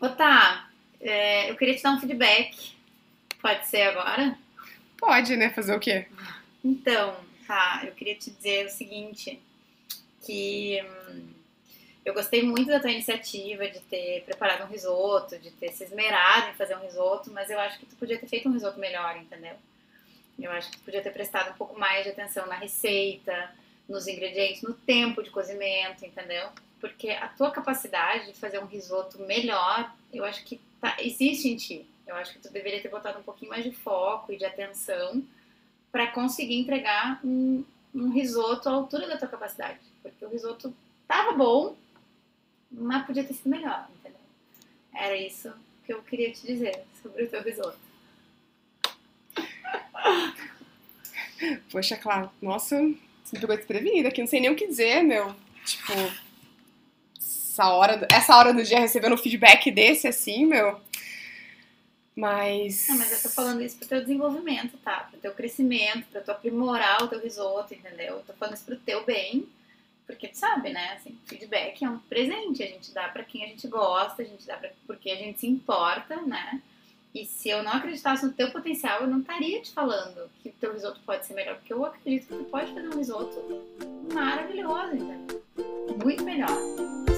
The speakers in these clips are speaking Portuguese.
Ô, tá, é, eu queria te dar um feedback. Pode ser agora? Pode, né? Fazer o quê? Então, tá, eu queria te dizer o seguinte, que hum, eu gostei muito da tua iniciativa de ter preparado um risoto, de ter se esmerado em fazer um risoto, mas eu acho que tu podia ter feito um risoto melhor, entendeu? Eu acho que tu podia ter prestado um pouco mais de atenção na receita, nos ingredientes, no tempo de cozimento, entendeu? Porque a tua capacidade de fazer um risoto melhor, eu acho que tá, existe em ti. Eu acho que tu deveria ter botado um pouquinho mais de foco e de atenção para conseguir entregar um, um risoto à altura da tua capacidade. Porque o risoto tava bom, mas podia ter sido melhor, entendeu? Era isso que eu queria te dizer sobre o teu risoto. Poxa, claro. Nossa, me pegou desprevenida aqui. Não sei nem o que dizer, meu. Tipo, essa hora, essa hora do dia recebendo um feedback desse, assim, meu. Mas. Não, mas eu tô falando isso pro teu desenvolvimento, tá? Pro teu crescimento, pra tu aprimorar o teu risoto, entendeu? Eu tô falando isso pro teu bem. Porque tu sabe, né? Assim, feedback é um presente. A gente dá pra quem a gente gosta, a gente dá pra, porque a gente se importa, né? E se eu não acreditasse no teu potencial, eu não estaria te falando que teu risoto pode ser melhor, porque eu acredito que tu pode fazer um risoto maravilhoso, entendeu? Muito melhor.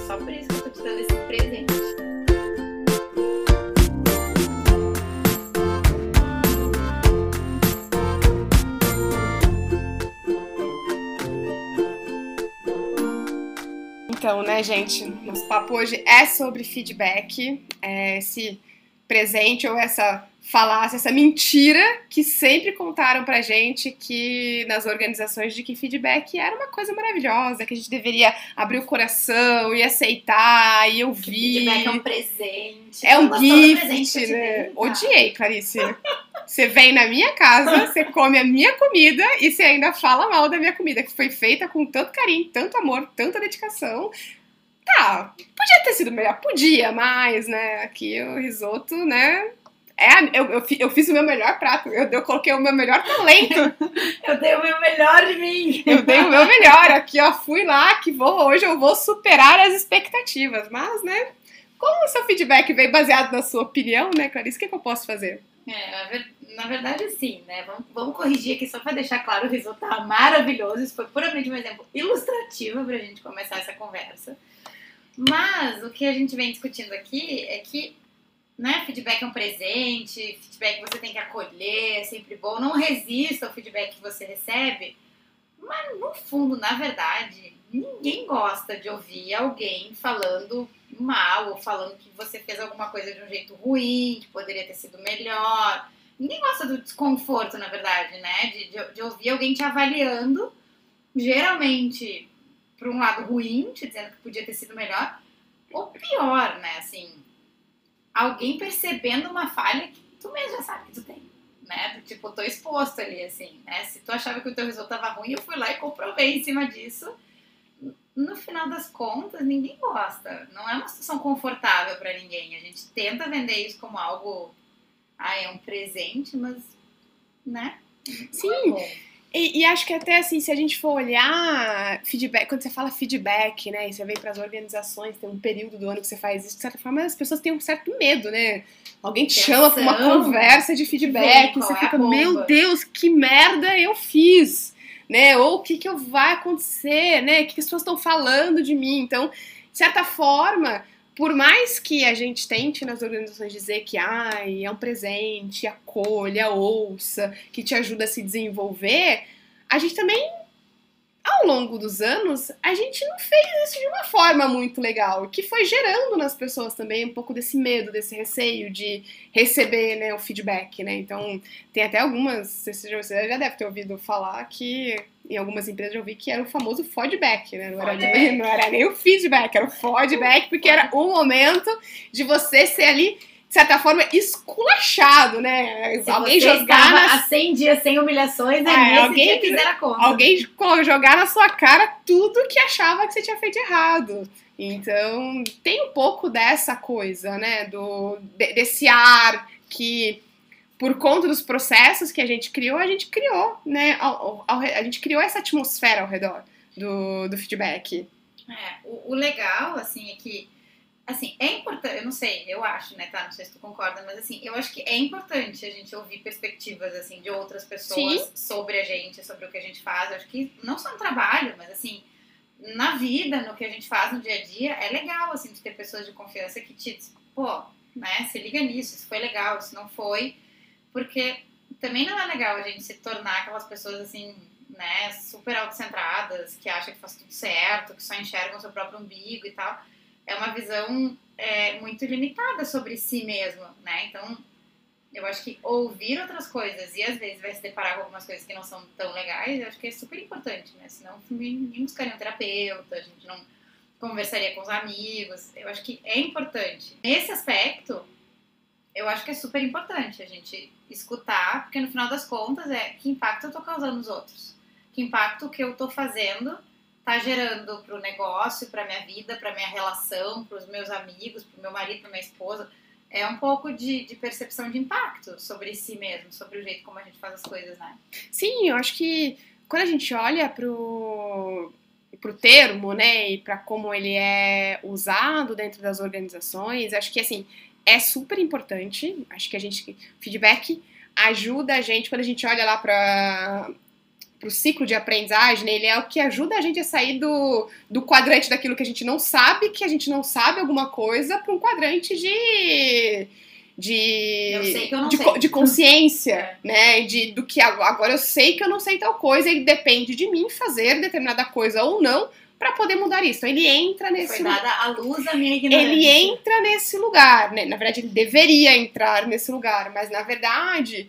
Só por isso que eu tô te dando esse presente. Então, né, gente, nosso papo hoje é sobre feedback, é esse presente ou essa falácia, essa mentira que sempre contaram pra gente que nas organizações de que feedback era uma coisa maravilhosa, que a gente deveria abrir o coração e aceitar e ouvir. Feedback é um presente. É um gift, presente que né? Odiei, Clarice. Você vem na minha casa, você come a minha comida e você ainda fala mal da minha comida, que foi feita com tanto carinho, tanto amor, tanta dedicação. Tá, podia ter sido melhor, podia, mas, né, aqui o risoto, né, é, a- eu, eu, eu fiz o meu melhor prato, eu, eu coloquei o meu melhor talento, Eu dei o meu melhor de mim. eu dei o meu melhor, aqui, ó, fui lá, que vou, hoje eu vou superar as expectativas, mas, né, como o seu feedback veio baseado na sua opinião, né, Clarice, o que, que eu posso fazer? É, na ver- na verdade, sim, né? Vamos, vamos corrigir aqui só pra deixar claro o risoto tá maravilhoso. Isso foi puramente um exemplo ilustrativo pra gente começar essa conversa. Mas o que a gente vem discutindo aqui é que né, feedback é um presente, feedback você tem que acolher, é sempre bom. Não resista ao feedback que você recebe. Mas no fundo, na verdade, ninguém gosta de ouvir alguém falando mal ou falando que você fez alguma coisa de um jeito ruim, que poderia ter sido melhor. Ninguém gosta do desconforto, na verdade, né? De, de, de ouvir alguém te avaliando, geralmente para um lado ruim, te dizendo que podia ter sido melhor, ou pior, né? Assim, alguém percebendo uma falha que tu mesmo já sabe que tu tem, né? Tipo, tô exposto ali, assim, né? Se tu achava que o teu risoto tava ruim, eu fui lá e comprovei em cima disso. No final das contas, ninguém gosta. Não é uma situação confortável para ninguém. A gente tenta vender isso como algo, ah, é um presente, mas, né? Sim. É. E, e acho que até assim, se a gente for olhar feedback, quando você fala feedback, né, e você vem para as organizações, tem um período do ano que você faz isso, de certa forma as pessoas têm um certo medo, né? Alguém te Tensão. chama para uma conversa de feedback, Vem, você é fica, meu Deus, que merda eu fiz, né? Ou o que que eu- vai acontecer, né? O que, que as pessoas estão falando de mim? Então, de certa forma, por mais que a gente tente nas organizações dizer que ai, é um presente, acolha, ouça, que te ajuda a se desenvolver, a gente também, ao longo dos anos, a gente não fez isso de uma forma muito legal, que foi gerando nas pessoas também um pouco desse medo, desse receio de receber né, o feedback, né? Então, tem até algumas, você já, deve ter ouvido falar que em algumas empresas eu vi que era o famoso feedback, né? Não era, nem, não era nem o feedback, era o feedback, porque era o momento de você ser ali, de certa forma, esculachado, né? Se alguém jogar na há 100 dias sem humilhações, é, É, alguém- que fizer a conta. alguém jogar na sua cara tudo que achava que você tinha feito errado. Então, tem um pouco dessa coisa, né? Do, de- desse ar que, por conta dos processos que a gente criou, a gente criou, né? ao- ao- a gente criou essa atmosfera ao redor do, do feedback. É, o, o legal, assim, é que assim, é importante eu não sei, eu acho, né, tá? Não sei se tu concorda, mas assim, eu acho que é importante a gente ouvir perspectivas, assim, de outras pessoas Sim. sobre a gente, sobre o que a gente faz. Eu acho que não só no trabalho, mas assim, na vida, no que a gente faz no dia a dia, é legal, assim, de ter pessoas de confiança que te dizem, pô, né, se liga nisso, isso foi legal, isso não foi, porque também não é legal a gente se tornar aquelas pessoas, assim, né, super autocentradas, que acham que faz tudo certo, que só enxergam seu próprio umbigo e tal. É uma visão é, muito limitada sobre si mesmo, né? Então, eu acho que ouvir outras coisas e às vezes vai se deparar com algumas coisas que não são tão legais, eu acho que é super importante, né? Senão ninguém buscaria um terapeuta, a gente não conversaria com os amigos. Eu acho que é importante. Nesse aspecto, eu acho que é super importante a gente escutar, porque no final das contas é que impacto eu tô causando nos outros. Que impacto que eu tô fazendo tá gerando pro negócio, pra minha vida, pra minha relação, pros meus amigos, pro meu marido, pra minha esposa. É um pouco de, de percepção de impacto sobre si mesmo, sobre o jeito como a gente faz as coisas, né? Sim, eu acho que quando a gente olha pro, pro termo, né, e para como ele é usado dentro das organizações, acho que assim é super importante. Acho que a gente feedback ajuda a gente quando a gente olha lá para o ciclo de aprendizagem, né, ele é o que ajuda a gente a sair do, do quadrante daquilo que a gente não sabe, que a gente não sabe alguma coisa, para um quadrante de de, de, de consciência, É. né? De, do que agora eu sei que eu não sei tal coisa e depende de mim fazer determinada coisa ou não para poder mudar isso. Então ele entra nesse Foi dada a luz à minha ignorância. ele entra nesse lugar, né? Na verdade, ele deveria entrar nesse lugar, mas na verdade,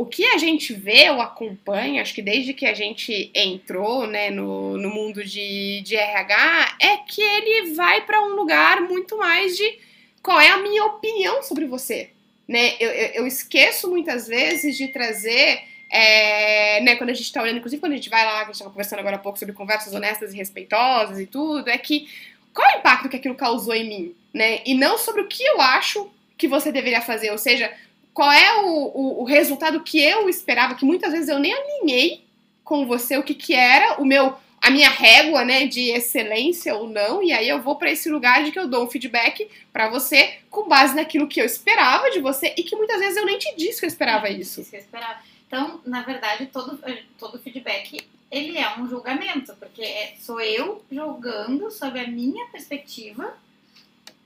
o que a gente vê ou acompanha, acho que desde que a gente entrou, né, no, no mundo de, de RH, é que ele vai para um lugar muito mais de qual é a minha opinião sobre você, né? Eu, eu, eu esqueço muitas vezes de trazer é, né, quando a gente tá olhando, inclusive quando a gente vai lá, que a gente tava conversando agora há pouco sobre conversas honestas e respeitosas e tudo, é que qual é o impacto que aquilo causou em mim, né? E não sobre o que eu acho que você deveria fazer, ou seja, qual é o, o, o resultado que eu esperava, que muitas vezes eu nem alinhei com você o que que era o meu a minha régua, né, de excelência ou não, e aí eu vou para esse lugar de que eu dou um feedback para você com base naquilo que eu esperava de você e que muitas vezes eu nem te disse que eu esperava isso. Isso que eu esperava. Então, na verdade, todo, todo feedback, ele é um julgamento, porque é, sou eu julgando sob a minha perspectiva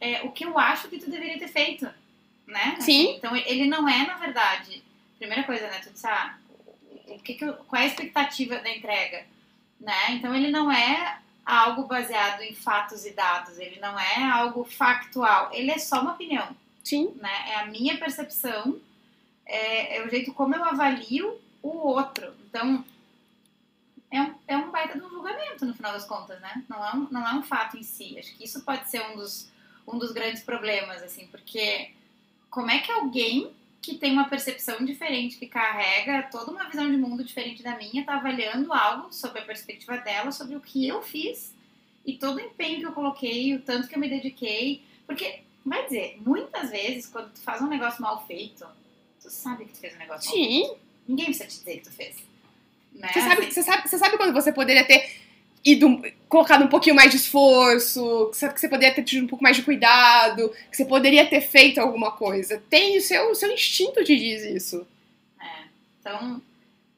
é, o que eu acho que tu deveria ter feito, né? Sim. Então, ele não é, na verdade, primeira coisa, né, tu disse, ah, o que que eu- qual é a expectativa da entrega, né? Então, ele não é algo baseado em fatos e dados, ele não é algo factual, ele é só uma opinião Sim, né? É a minha percepção, é, é o jeito como eu avalio o outro. Então, é um, é um baita de um julgamento, no final das contas, né? Não é, um, não é um fato em si. Acho que isso pode ser um dos, um dos grandes problemas, assim, porque como é que alguém que tem uma percepção diferente, que carrega toda uma visão de mundo diferente da minha, tá avaliando algo sobre a perspectiva dela, sobre o que eu fiz e todo o empenho que eu coloquei, o tanto que eu me dediquei. Porque, vai dizer, muitas vezes, quando tu faz um negócio mal feito, tu sabe que tu fez um negócio mal feito. sim. Ninguém precisa te dizer que tu fez. Né? Você sabe, você, sabe, você sabe quando você poderia ter ido, colocado um pouquinho mais de esforço, que você poderia ter tido um pouco mais de cuidado, que você poderia ter feito alguma coisa. Tem o seu, o seu instinto te diz isso. É. Então,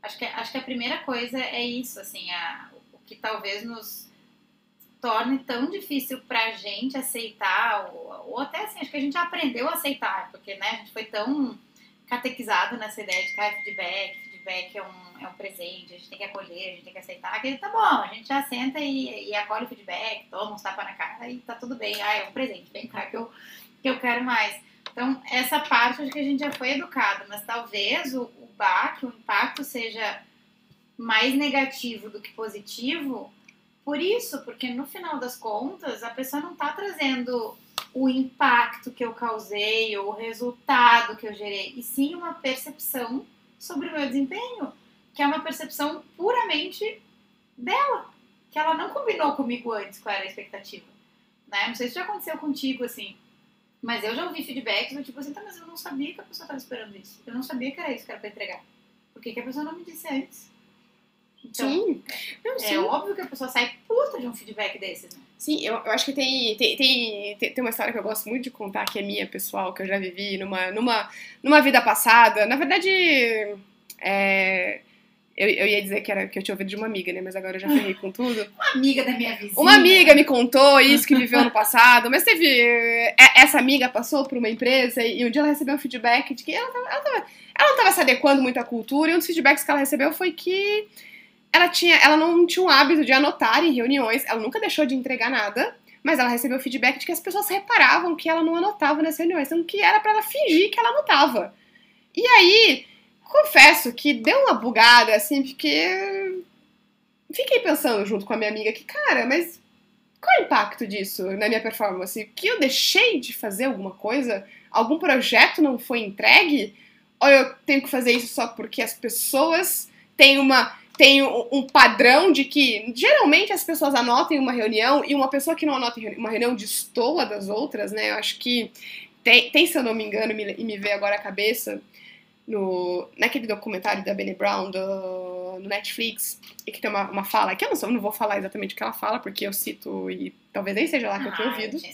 acho que, acho que a primeira coisa é isso, assim, a, o que talvez nos torne tão difícil pra gente aceitar, ou, ou até assim, acho que a gente aprendeu a aceitar, porque né, a gente foi tão catequizado nessa ideia de que ah, feedback, feedback é um, é um presente, a gente tem que acolher, a gente tem que aceitar, que tá bom, a gente já senta e, e acolhe o feedback, toma uns tapa na cara e tá tudo bem, ah, é um presente, vem cá que eu, que eu quero mais. Então, essa parte acho que a gente já foi educado, mas talvez o, o baque, o impacto seja mais negativo do que positivo. Por isso, porque no final das contas, a pessoa não está trazendo o impacto que eu causei ou o resultado que eu gerei, e sim uma percepção sobre o meu desempenho, que é uma percepção puramente dela, que ela não combinou comigo antes qual era a expectativa. Né? Não sei se já aconteceu contigo assim, mas eu já ouvi feedbacks do tipo assim, tá, mas eu não sabia que a pessoa estava esperando isso. Eu não sabia que era isso que era pra entregar. Por que, que a pessoa não me disse antes? Então, sim. Não, sim. é óbvio que a pessoa sai puta de um feedback desses, né? Sim, eu, eu acho que tem, tem, tem, tem uma história que eu gosto muito de contar, que é minha, pessoal, que eu já vivi numa, numa, numa vida passada. Na verdade, é, eu, eu ia dizer que, era, que eu tinha ouvido de uma amiga, né? Mas agora eu já ferrei com tudo. Uma amiga da minha vizinha. Uma amiga me contou isso que viveu no passado, mas teve. é, Essa amiga passou por uma empresa e um dia ela recebeu um feedback de que ela, tava, ela, tava- ela não estava se adequando muito à cultura, e um dos feedbacks que ela recebeu foi que ela, tinha, ela não tinha o hábito de anotar em reuniões, ela nunca deixou de entregar nada, mas ela recebeu feedback de que as pessoas reparavam que ela não anotava nas reuniões, então que era pra ela fingir que ela anotava. E aí, confesso que deu uma bugada, assim, porque fiquei pensando junto com a minha amiga que, cara, mas qual é o impacto disso na minha performance? Que eu deixei de fazer alguma coisa? Algum projeto não foi entregue? Ou eu tenho que fazer isso só porque as pessoas têm uma têm um, padrão de que geralmente as pessoas anotam uma reunião e uma pessoa que não anota uma reunião destoa das outras, né? Eu acho que tem, tem se eu não me engano, me- e me veio agora à cabeça, no, naquele documentário da Bene Brown do, no Netflix, e que tem uma, uma fala, que eu não, sei, eu não vou falar exatamente o que ela fala, porque eu cito e talvez nem seja lá que eu tenha Ah, ouvido. que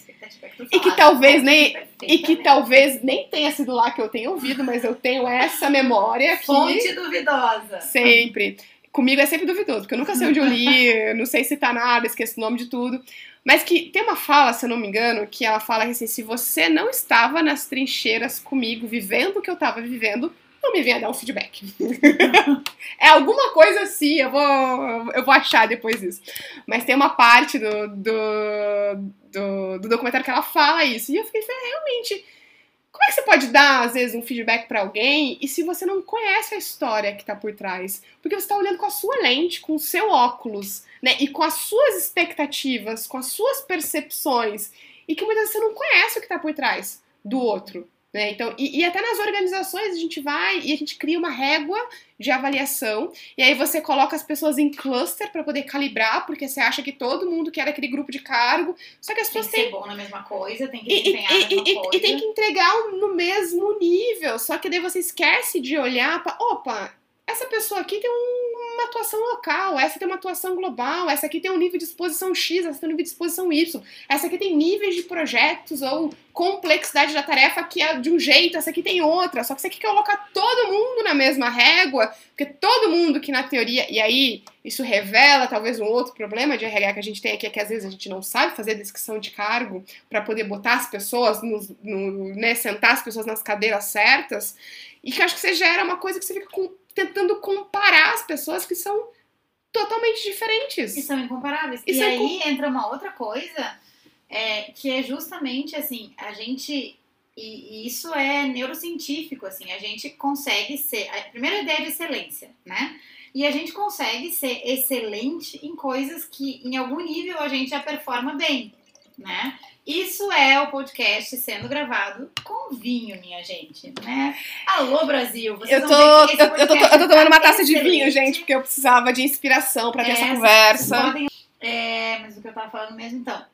tu E que talvez nem- E que né? talvez nem tenha sido lá que eu tenha ouvido, mas eu tenho essa memória aqui. Fonte duvidosa. Sempre. Comigo é sempre duvidoso, porque eu nunca sei onde eu li, não sei se tá nada, esqueço o nome de tudo. Mas que tem uma fala, se eu não me engano, que ela fala que assim, se você não estava nas trincheiras comigo, vivendo o que eu tava vivendo, não me venha dar um feedback. é alguma coisa assim, eu vou, eu vou achar depois disso. Mas tem uma parte do, do, do, do documentário que ela fala isso. E eu fiquei, realmente, como é que você pode dar, às vezes, um feedback pra alguém e se você não conhece a história que tá por trás? Porque você tá olhando com a sua lente, com o seu óculos, né? E com as suas expectativas, com as suas percepções. E que muitas vezes você não conhece o que tá por trás do outro. Né? Então, e, e até nas organizações a gente vai e a gente cria uma régua de avaliação, e aí você coloca as pessoas em cluster para poder calibrar, porque você acha que todo mundo quer aquele grupo de cargo, só que as Tem pessoas que têm ser bom na mesma coisa, tem que e, se e- na e- mesma coisa. e tem que entregar no mesmo nível. Só que daí você esquece de olhar para, opa, essa pessoa aqui tem um- uma atuação local, essa tem uma atuação global, essa aqui tem um nível de exposição X, essa tem um nível de exposição Y, essa aqui tem níveis de projetos ou complexidade da tarefa que é de um jeito, essa aqui tem outra. Só que você quer colocar todo mundo na mesma régua, porque todo mundo que na teoria. E aí, isso revela talvez um outro problema de RH que a gente tem aqui, é que às vezes a gente não sabe fazer descrição de cargo para poder botar as pessoas, nos, no, né, sentar as pessoas nas cadeiras certas. E que acho que você gera uma coisa que você fica com- tentando comparar as pessoas que são totalmente diferentes. E são incomparáveis. E E, são aí entra uma outra coisa, é, que é justamente assim, a gente. E, e isso é neurocientífico, assim, a gente consegue ser. A primeira ideia de excelência, né? E a gente consegue ser excelente em coisas que, em algum nível, a gente já performa bem, né? Isso é o podcast sendo gravado com vinho, minha gente, né? Alô, Brasil! Vocês Eu tô, eu, eu tô, eu tô tomando uma tá taça de vinho, gente, porque eu precisava de inspiração pra ter É, essa vocês conversa. podem- é, mas o que eu tava falando mesmo, então.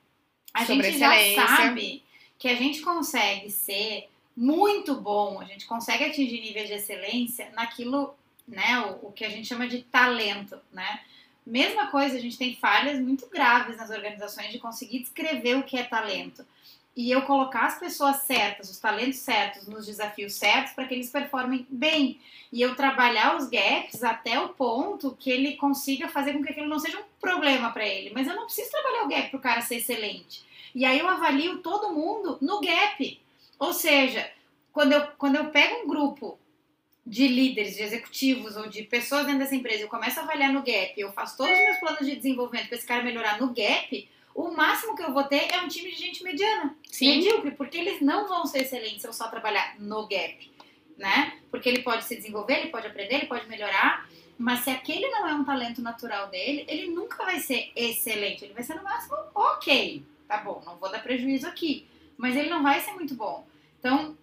A Sobre gente já excelência. sabe que a gente consegue ser muito bom, a gente consegue atingir níveis de excelência naquilo, né, o, o que a gente chama de talento, né? Mesma coisa, a gente tem falhas muito graves nas organizações de conseguir descrever o que é talento. E eu colocar as pessoas certas, os talentos certos, nos desafios certos, para que eles performem bem. E eu trabalhar os gaps até o ponto que ele consiga fazer com que aquilo não seja um problema para ele. Mas eu não preciso trabalhar o gap para o cara ser excelente. E aí eu avalio todo mundo no gap. Ou seja, quando eu, quando eu pego um grupo de líderes, de executivos ou de pessoas dentro dessa empresa, eu começo a avaliar no gap, eu faço todos os meus planos de desenvolvimento para esse cara melhorar no gap, o máximo que eu vou ter é um time de gente mediana, Sim. medíocre, porque eles não vão ser excelentes se eu só trabalhar no gap, né? Porque ele pode se desenvolver, ele pode aprender, ele pode melhorar, mas se aquele não é um talento natural dele, ele nunca vai ser excelente, ele vai ser no máximo ok, tá bom, não vou dar prejuízo aqui, mas ele não vai ser muito bom. Então,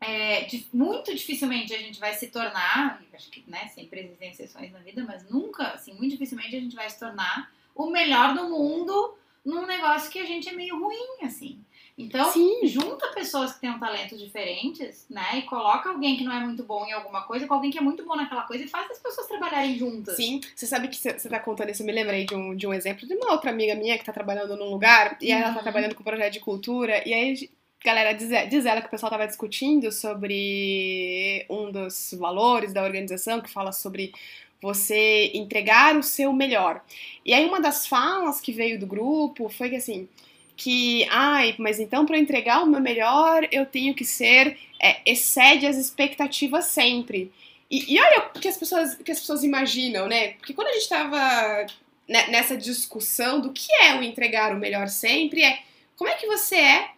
é, muito dificilmente a gente vai se tornar, acho que né, sempre existem exceções na vida, mas nunca, assim, muito dificilmente a gente vai se tornar o melhor do mundo num negócio que a gente é meio ruim, assim. Então, Sim. junta pessoas que tenham talentos diferentes, né? E coloca alguém que não é muito bom em alguma coisa com alguém que é muito bom naquela coisa e faz as pessoas trabalharem juntas. Sim, você sabe que você tá contando isso, eu me lembrei de um, de um exemplo de uma outra amiga minha que tá trabalhando num lugar e ela tá Uhum. trabalhando com um projeto de cultura e aí, galera, diz, diz ela que o pessoal tava discutindo sobre um dos valores da organização que fala sobre você entregar o seu melhor. E aí uma das falas que veio do grupo foi que assim, que, ai, mas então para entregar o meu melhor eu tenho que ser, é, excede as expectativas sempre. E, e olha o que as, pessoas, que as pessoas imaginam, né? Porque quando a gente tava ne- nessa discussão do que é o entregar o melhor sempre, é como é que você é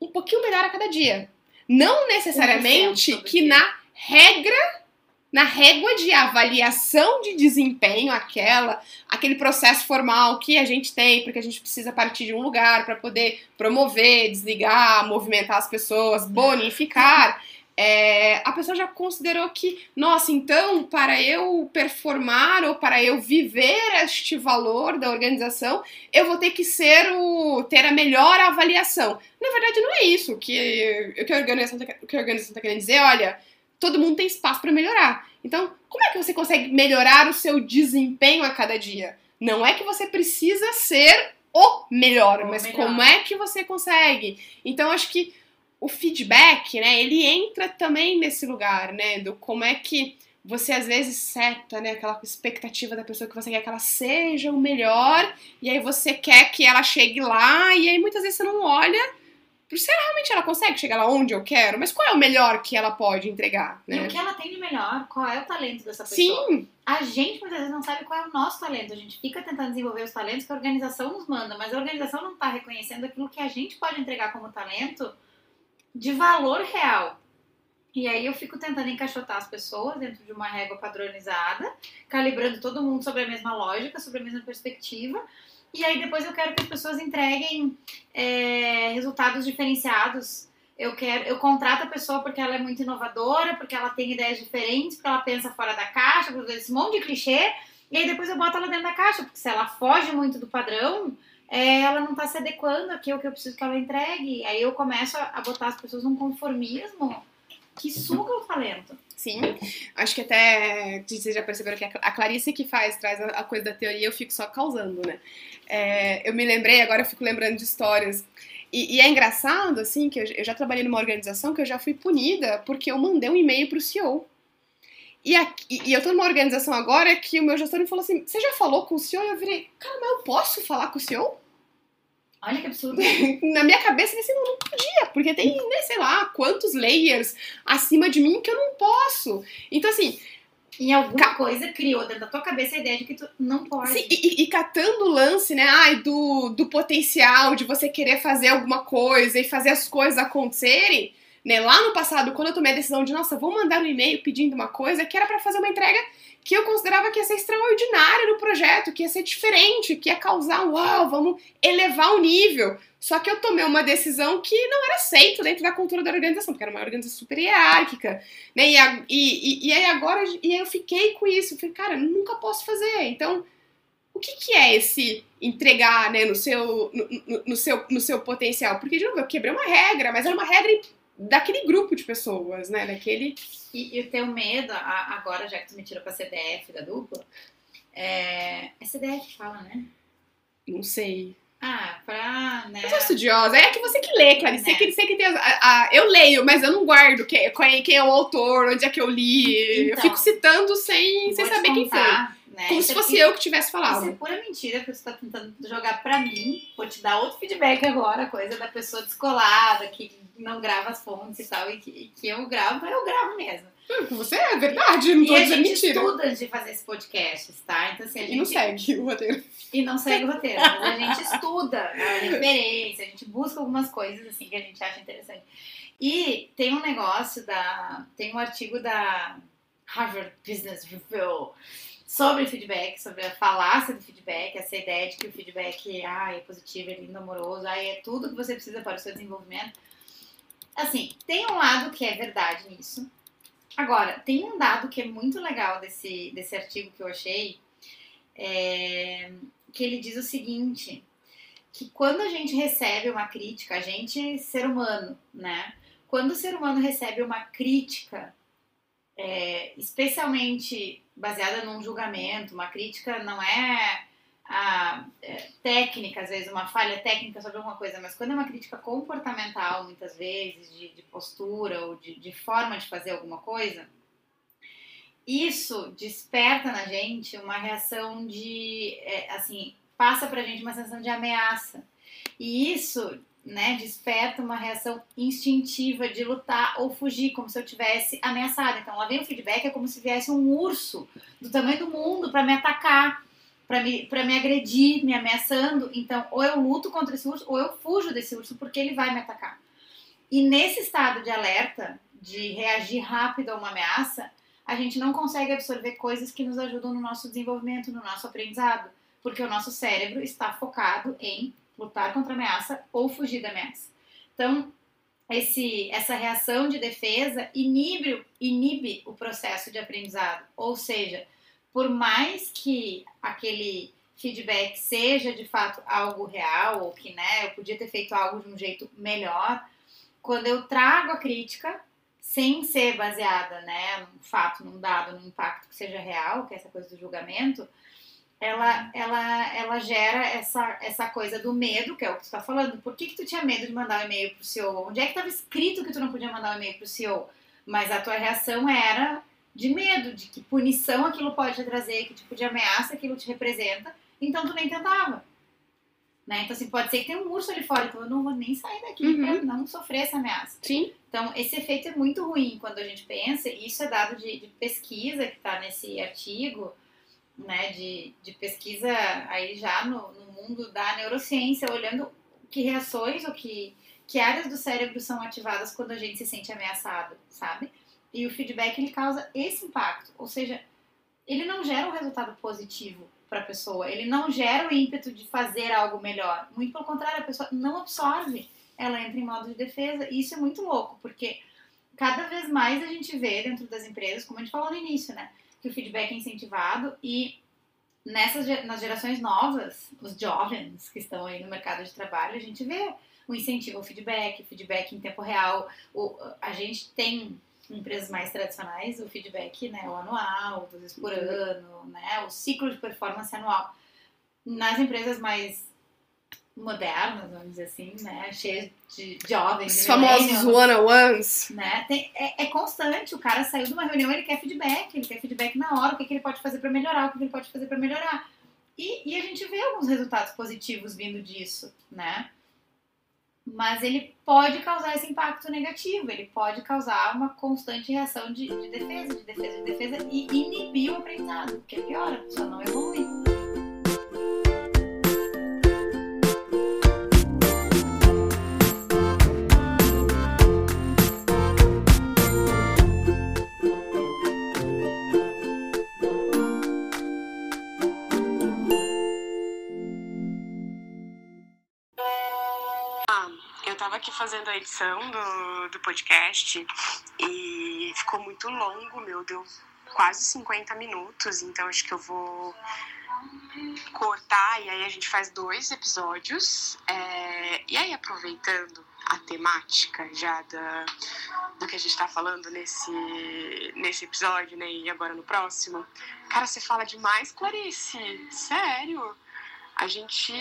um pouquinho melhor a cada dia. Não necessariamente 1% todo que na regra, na régua de avaliação de desempenho, aquela, aquele processo formal que a gente tem, porque a gente precisa partir de um lugar para poder promover, desligar, movimentar as pessoas, bonificar. É, a pessoa já considerou que, nossa, então, para eu performar ou para eu viver este valor da organização, eu vou ter que ser o ter a melhor avaliação. Na verdade, não é isso o que, o que a organização está tá querendo dizer. Olha, todo mundo tem espaço para melhorar. Então, como é que você consegue melhorar o seu desempenho a cada dia? Não é que você precisa ser o melhor, O mas melhor. como é que você consegue? Então, acho que o feedback, né, ele entra também nesse lugar, né, do como é que você às vezes seta, né, aquela expectativa da pessoa que você quer que ela seja o melhor, e aí você quer que ela chegue lá, e aí muitas vezes você não olha se realmente ela consegue chegar lá onde eu quero, mas qual é o melhor que ela pode entregar, E o né? que ela tem de melhor? Qual é o talento dessa pessoa? Sim, A gente muitas vezes não sabe qual é o nosso talento. A gente fica tentando desenvolver os talentos que a organização nos manda, mas a organização não está reconhecendo aquilo que a gente pode entregar como talento de valor real. E aí eu fico tentando encaixotar as pessoas dentro de uma régua padronizada, calibrando todo mundo sobre a mesma lógica, sobre a mesma perspectiva. E aí depois eu quero que as pessoas entreguem é, resultados diferenciados. Eu quero, eu contrato a pessoa porque ela é muito inovadora, porque ela tem ideias diferentes, porque ela pensa fora da caixa, por esse monte de clichê. E aí depois eu boto ela dentro da caixa, porque se ela foge muito do padrão, é, ela não tá se adequando aqui ao que eu preciso que ela entregue. Aí eu começo a, a botar as pessoas num conformismo que suga o talento. sim. Acho que até vocês já perceberam que a Clarice que faz, traz a coisa da teoria, eu fico só causando, né? É, eu me lembrei, agora eu fico lembrando de histórias. E, e é engraçado, assim, que eu, eu já trabalhei numa organização que eu já fui punida porque eu mandei um e-mail pro CEO. E, aqui- e eu tô numa organização agora que o meu gestor me falou assim: Você já falou com o CEO? E eu virei, cara, mas eu posso falar com o CEO? Olha que absurdo. Na minha cabeça, eu falei assim, não, não podia, porque tem, né, sei lá, quantos layers acima de mim que eu não posso. Então, assim, Em alguma coisa criou dentro da tua cabeça a ideia de que tu não pode. Sim, e, e- e catando o lance, né? Ai, do, do potencial de você querer fazer alguma coisa e fazer as coisas acontecerem. Né? Lá no passado, quando eu tomei a decisão de, nossa, vou mandar um e-mail pedindo uma coisa, que era pra fazer uma entrega que eu considerava que ia ser extraordinária no projeto, que ia ser diferente, que ia causar, uau, vamos elevar o nível. Só que eu tomei uma decisão que não era aceito dentro da cultura da organização, porque era uma organização super hierárquica, né? E, a- e, e, e aí agora e aí eu fiquei com isso. Falei, cara, nunca posso fazer. Então, o que, que é esse entregar né, no, seu, no, no- no seu, no seu potencial? Porque, de novo, eu quebrei uma regra, mas era uma regra daquele grupo de pessoas, né? Daquele. E, e o teu medo, agora já que tu me tirou pra CDF da dupla, é, é CDF que fala, né? Não sei. Ah, pra, né? Eu sou estudiosa. É que você que lê, Clarice. Você É. que, você que tem. as- a- a- eu leio, mas eu não guardo quem, quem é o autor, onde é que eu li. eu Então, fico citando sem, sem saber quem foi. Né? Como Isso se é- fosse eu que tivesse Isso é falado. pura mentira que você tá tentando jogar pra mim. Vou te dar outro feedback agora, coisa da pessoa descolada, que não grava as fontes e tal, e que, e que eu gravo, eu gravo mesmo. Hum, Você é verdade, não e tô a dizendo gente mentira. estuda antes de fazer esse podcast, tá? Então, assim, a gente... E não segue o roteiro. E não segue o roteiro, mas a gente estuda a referência, a gente busca algumas coisas assim que a gente acha interessante. E tem um negócio da. Tem um artigo da Harvard Business Review sobre feedback, sobre a falácia do feedback, essa ideia de que o feedback ah, é positivo, é lindo, amoroso, ah, é tudo que você precisa para o seu desenvolvimento. Assim, tem um lado que é verdade nisso. Agora, tem um dado que é muito legal desse, desse artigo que eu achei, é, que ele diz o seguinte, que quando a gente recebe uma crítica, a gente, ser humano, né? Quando o ser humano recebe uma crítica, é, especialmente baseada num julgamento, uma crítica não é a é, técnica, às vezes uma falha técnica sobre alguma coisa, mas quando é uma crítica comportamental, muitas vezes, de, de postura ou de, de, forma de fazer alguma coisa, isso desperta na gente uma reação de, é, assim, passa pra gente uma sensação de ameaça. E isso, né, desperta uma reação instintiva de lutar ou fugir, como se eu tivesse ameaçado. Então, lá vem o feedback, é como se viesse um urso do tamanho do mundo para me atacar para me, me agredir, me ameaçando. Então, ou eu luto contra esse urso, ou eu fujo desse urso porque ele vai me atacar. E nesse estado de alerta, de reagir rápido a uma ameaça, a gente não consegue absorver coisas que nos ajudam no nosso desenvolvimento, no nosso aprendizado, porque o nosso cérebro está focado em lutar contra a ameaça ou fugir da ameaça. Então, esse, essa reação de defesa inibe, inibe o processo de aprendizado, ou seja, por mais que aquele feedback seja de fato algo real, ou que né, eu podia ter feito algo de um jeito melhor, quando eu trago a crítica, sem ser baseada né, num fato, num dado, num impacto que seja real, que é essa coisa do julgamento, ela, ela, ela gera essa, essa coisa do medo, que é o que tu está falando. Por que, que tu tinha medo de mandar um e-mail para o CEO? Onde é que estava escrito que tu não podia mandar um e-mail para o CEO? Mas a tua reação era de medo, de que punição aquilo pode te trazer, que tipo de ameaça aquilo te representa, então tu nem tentava. Né? Então, assim, pode ser que tenha um urso ali fora, então eu não vou nem sair daqui uhum. para não sofrer essa ameaça. Sim. Então, esse efeito é muito ruim quando a gente pensa, e isso é dado de, de pesquisa que está nesse artigo, né, de, de pesquisa aí já no, no mundo da neurociência, olhando que reações ou que, que áreas do cérebro são ativadas quando a gente se sente ameaçado, sabe? E o feedback ele causa esse impacto, ou seja, ele não gera um resultado positivo para a pessoa, ele não gera o ímpeto de fazer algo melhor. Muito pelo contrário, a pessoa não absorve, ela entra em modo de defesa. E isso é muito louco, porque cada vez mais a gente vê dentro das empresas, como a gente falou no início, né, que o feedback é incentivado e nessas nas gerações novas, os jovens que estão aí no mercado de trabalho, a gente vê o incentivo ao feedback, feedback em tempo real. O, a gente tem empresas mais tradicionais, o feedback, né, o anual, duas vezes por uhum. ano, né, o ciclo de performance anual. Nas empresas mais modernas, vamos dizer assim, né, cheias de jovens, os famosos one-on-ones, né, tem, é, é, constante. O cara saiu de uma reunião, ele quer feedback, ele quer feedback na hora, o que, que ele pode fazer para melhorar, o que, que ele pode fazer para melhorar. E, e a gente vê alguns resultados positivos vindo disso, né? mas ele pode causar esse impacto negativo, ele pode causar uma constante reação de, de defesa, de defesa, de defesa e inibir o aprendizado, que é pior, a pessoa não evolui. Fazendo a edição do, do podcast e ficou muito longo, meu, deu quase 50 minutos, então acho que eu vou cortar e aí a gente faz dois episódios. É, e aí, aproveitando a temática já da, do que a gente está falando nesse, nesse episódio, né? E agora no próximo. Cara, você fala demais, Clarice. Sério? A gente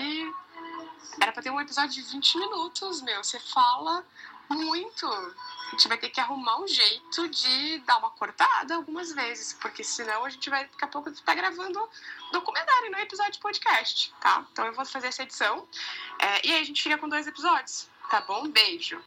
era pra ter um episódio de 20 minutos, meu. Você fala muito. A gente vai ter que arrumar um jeito de dar uma cortada algumas vezes, porque senão a gente vai daqui a pouco estar tá gravando documentário, não episódio de podcast, tá? Então eu vou fazer essa edição. É, e aí a gente fica com dois episódios, tá bom? Beijo.